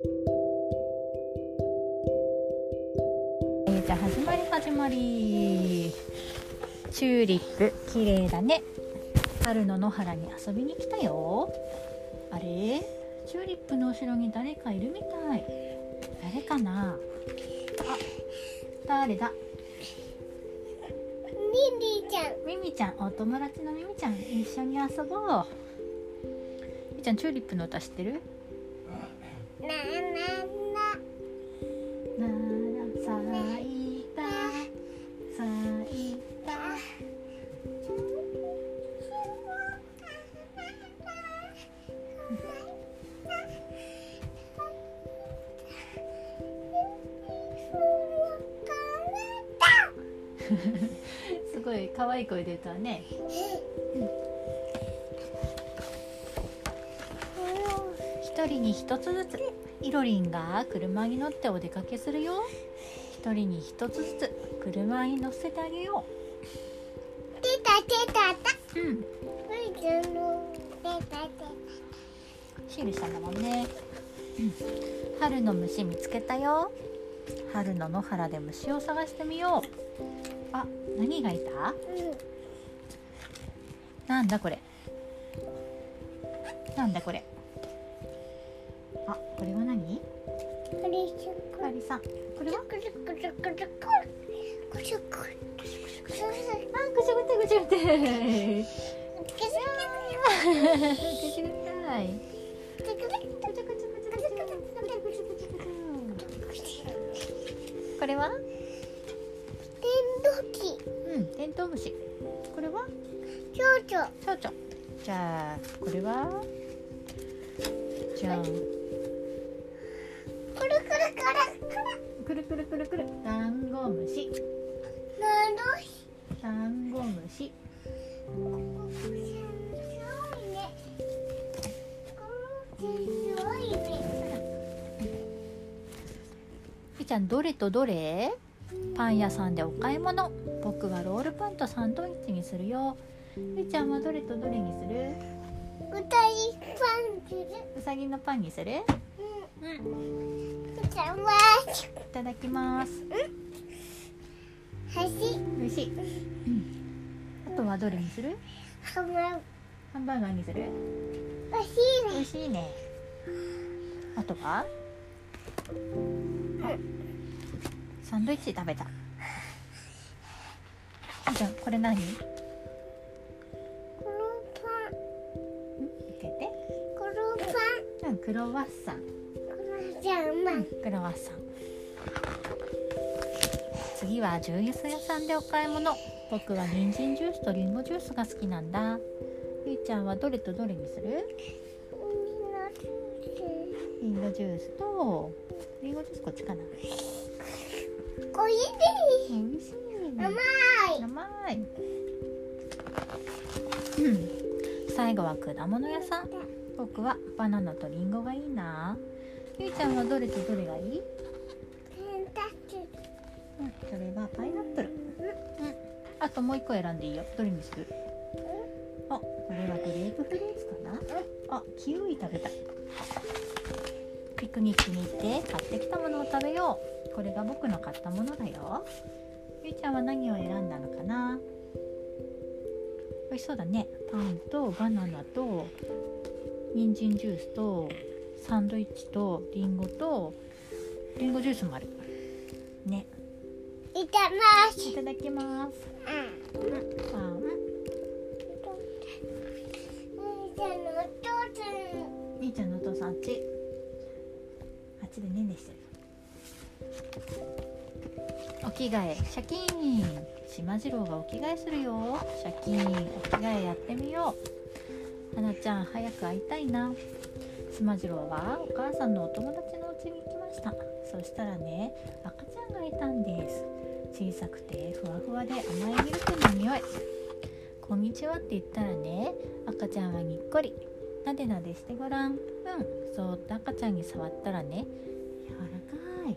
えー、じゃあ始まり始まり。チューリップ綺麗だね。春の野原に遊びに来たよ。あれ？チューリップの後ろに誰かいるみたい。誰かな？あ誰だ？リリーちゃん。ミミちゃん。お友達のミミちゃん。一緒に遊ぼう。みーちゃんチューリップの歌知ってる？愛い声で歌うね一人に一つずつ。イロリンが車に乗ってお出かけするよ。一人に一つずつ。車に乗せてあげよ出た出たた。ううん。シールしたんだもんね、うん、春の虫見つけたよ。春の野原で虫を探してみよう。あ何がいた？うん。なんだこれ？なんだこれ？あこれは何？これしょかりさん。これは？くるくるくるくるくしゅぐてぐしゅぐてぐしゅぐてたいこれはントウムシこれは？蝶々。蝶々。じゃあこれは？じゃん。くるくるくる。くるくるくるくる。ダンゴムシダンゴムシちゃんどれとどれパン屋さんでお買い物。僕はロールパンとサンドイッチにするよ。みーちゃんはどれとどれにする？歌いパンする。うさぎのパンにする？うん。うん。歌いただきます。はし美味しい、うん、あとはどれにする？ハンバーガー。にする？ばしいね。美味しいね。あとは？あサンドイッチ食べた。じゃあこれ何？うんクロワッサン。このジャーマンクロワッサン。次はジュース屋さんでお買い物。僕は人参ジュースとリンゴジュースが好きなんだ。ゆいちゃんはどれとどれにする？リンゴジュースとリンゴジュースこっちかなおいし美味しいい甘い。甘い。うん。最後は果物屋さん。僕はバナナとリンゴがいいな。ゆいちゃんはどれとどれがいい？うん、それがパイナップル。うん、あともう一個選んでいいよ。どれにする？あ、これはグレープフルーツかな？あ、キウイ食べた。ピクニックに行って買ってきたものを食べよう。これが僕の買ったものだよ。ゆいちゃんは何を選んだのかな？美味しそうだね。パンとバナナと人参ジュースとサンドイッチとリンゴとリンゴジュースもある。ね。いたますいただきます。うんうん、パン。じゃあのお父さん兄ちゃんのお父さんあっち。っちでねんねしてる。お着替え、シャキーン。しまじろうがお着替えするよ。シャキーン、お着替えやってみよう。はなちゃん、早く会いたいな。しまじろうはお母さんのお友達の家に行きました。そしたらね、赤ちゃんがいたんです。小さくてふわふわで甘いミルクの匂い。こんにちはって言ったらね、赤ちゃんはにっこり。なでなでしてごらん。うん、そーっと赤ちゃんに触ったらね、柔らかい。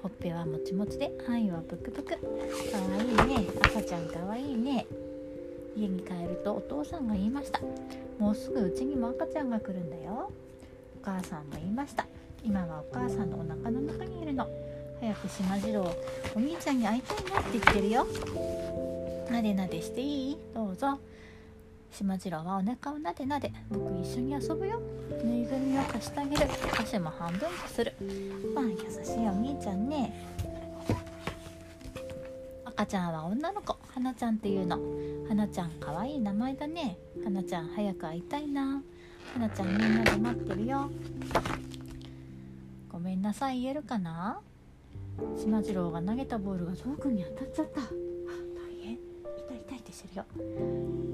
ほっぺはもちもちで、範囲はぷくぷく。かわいいね。赤ちゃんかわいいね。家に帰るとお父さんが言いました。もうすぐうちにも赤ちゃんが来るんだよ。お母さんも言いました。今はお母さんのお腹の中にいるの早くしまじろうお兄ちゃんに会いたいなって言ってるよなでなでしていい？どうぞしまじろうはお腹をなでなで僕一緒に遊ぶよ。ぬいぐるみを貸してあげる。足も半分こする。まあ優しいお兄ちゃんね。赤ちゃんは女の子。花ちゃんっていうの。花ちゃんかわいい名前だね。花ちゃん早く会いたいな。花ちゃんみんなで待ってるよ。ごめんなさい言えるかな。しまじろうが投げたボールがゾウくんに当たっちゃった。大変。痛い痛いってしてるよ。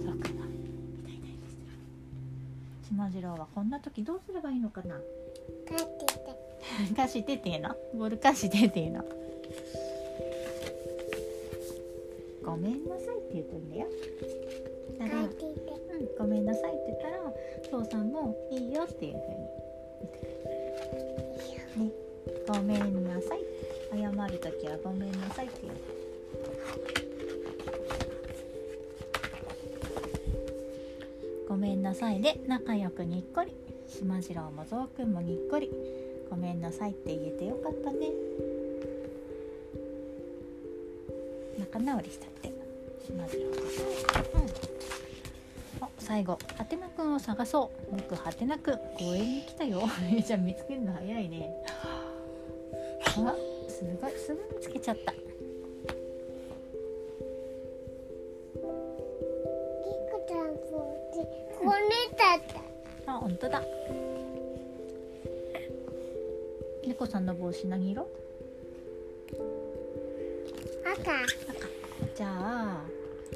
ゾウくんがしまじろうはこんな時どうすればいいのかな？貸してっていうの？ボール貸してっていうの？ごめんなさいって言うといいんだよ。だからうん、ごめんなさいって言ったら父さんもいいよっていう風に言ってくれる。ね。ごめんなさい。って謝る時はごめんなさいって言うめんなさいで仲良くにっこり。しまじろうもぞうくんもにっこり。ごめんなさいって言えてよかったね。仲直りしたって。しまじろうとうん。あ最後。はてなくんを探そう。僕はてなくん公園に来たよ。えちゃん見つけるの早いね。あすごい。すぐ見つけちゃった猫さんの帽子何色？赤。赤。じゃあ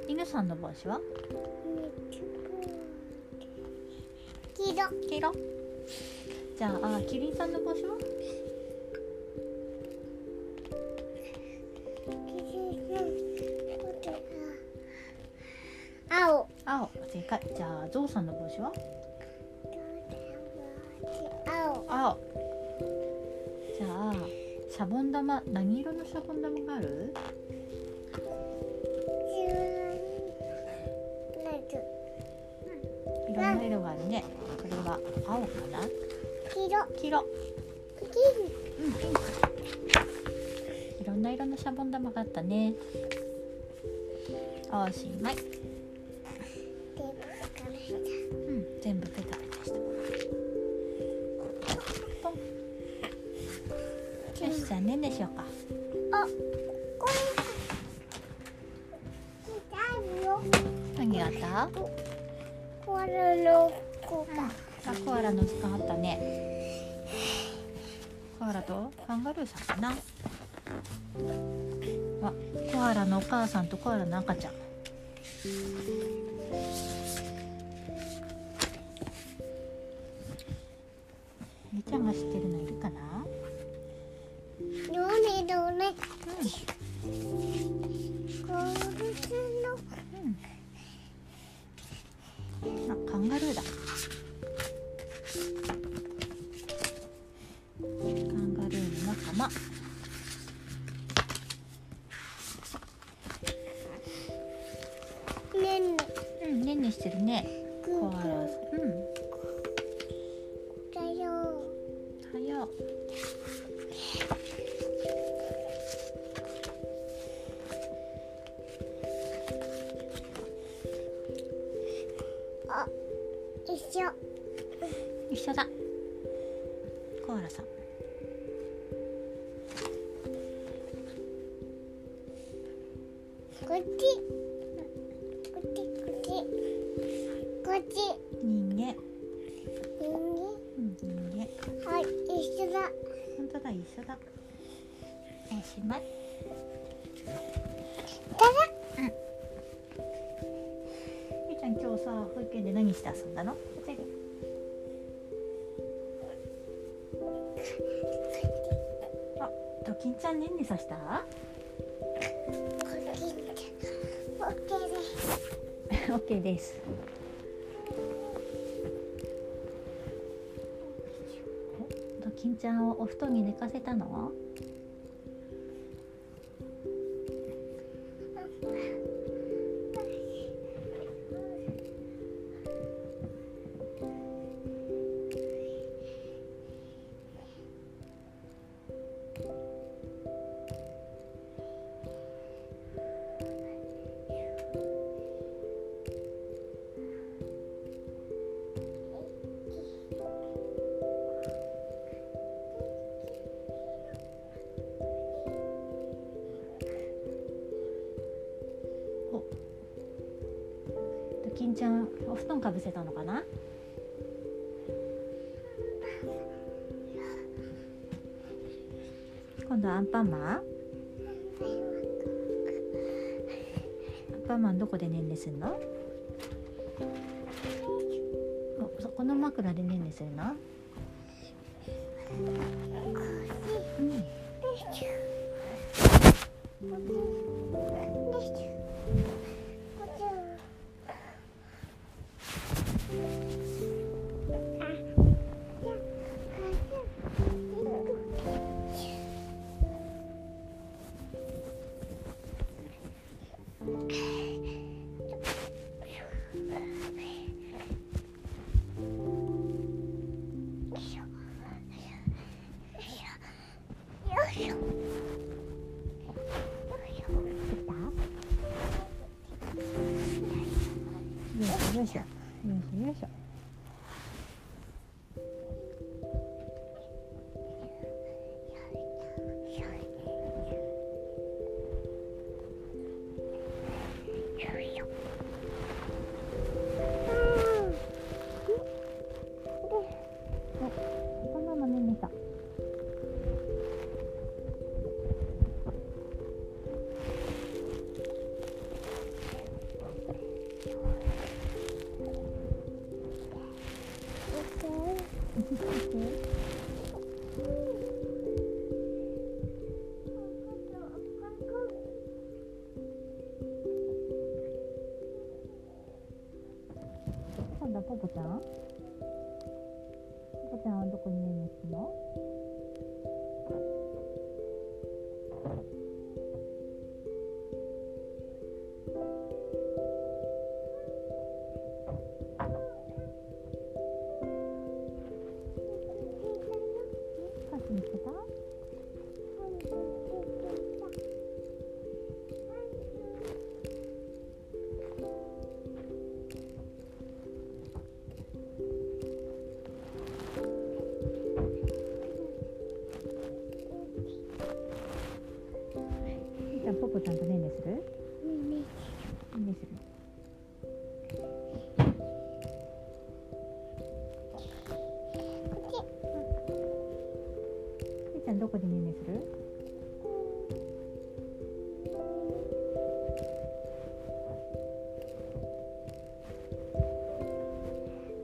犬さんの帽子は？黄色。黄色。じゃあキリンさんの帽子は青。青。正解。じゃあゾウさんの帽子は？シャボン玉何色のシャボン玉がある？いろんな色があるね。これは青かな？黄色。黄色。金うん。いろんな色のシャボン玉があったね。おしまいでしようか？あこ何があった？これのこあコアラの図鑑あったね。コアラとカンガルーさんかな？あコアラのお母さんとコアラの赤ちゃん。みーちゃんが知ってるのいるかな？どれどれ一緒。一緒だ。コアラさん。して遊んだの？あドキンちゃんねんねさした？オッケーです。オッケーです。お？ドキンちゃんをお布団に寝かせたの？金ちゃんお布団かぶせたのかな？今度はアンパンマン？アンパンマンどこでねんねするの？この枕でねんねするの？Okay. ちゃんどこでねする？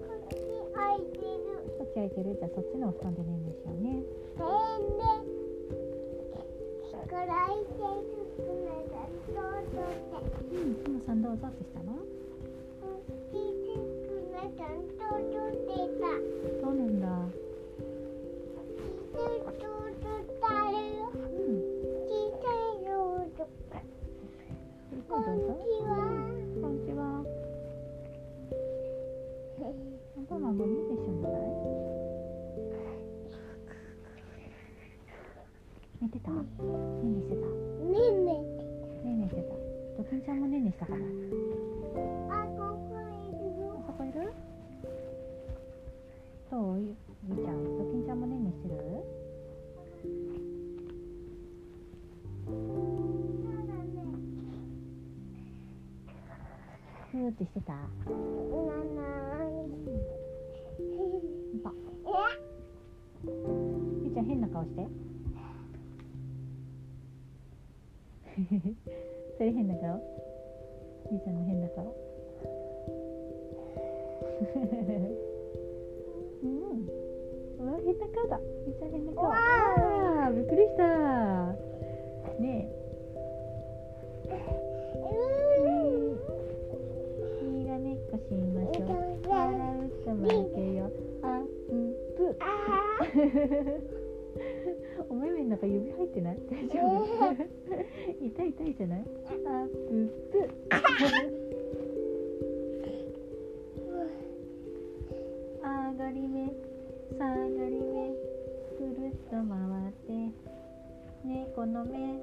こっち空いてる？じゃあそっちのお布団でねんねしようね。うんさんどうぞってしたの？ってしてた？ばゆうちゃん変な顔してそれ変な顔ゆちゃんの変な顔うんうわ変な顔だゆちゃん変な顔わあびっくりした お目目の中指入ってない？大丈夫？痛い痛いじゃない？あぷぷ 上がり目。下がり目。くるっと回って。猫の目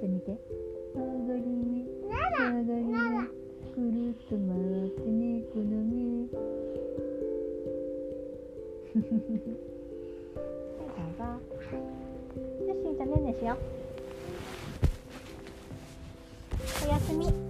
じゃ見て。踊りに踊りにくるっと回ってねこの目フフフフよしじゃあねんねしよう。おやすみ。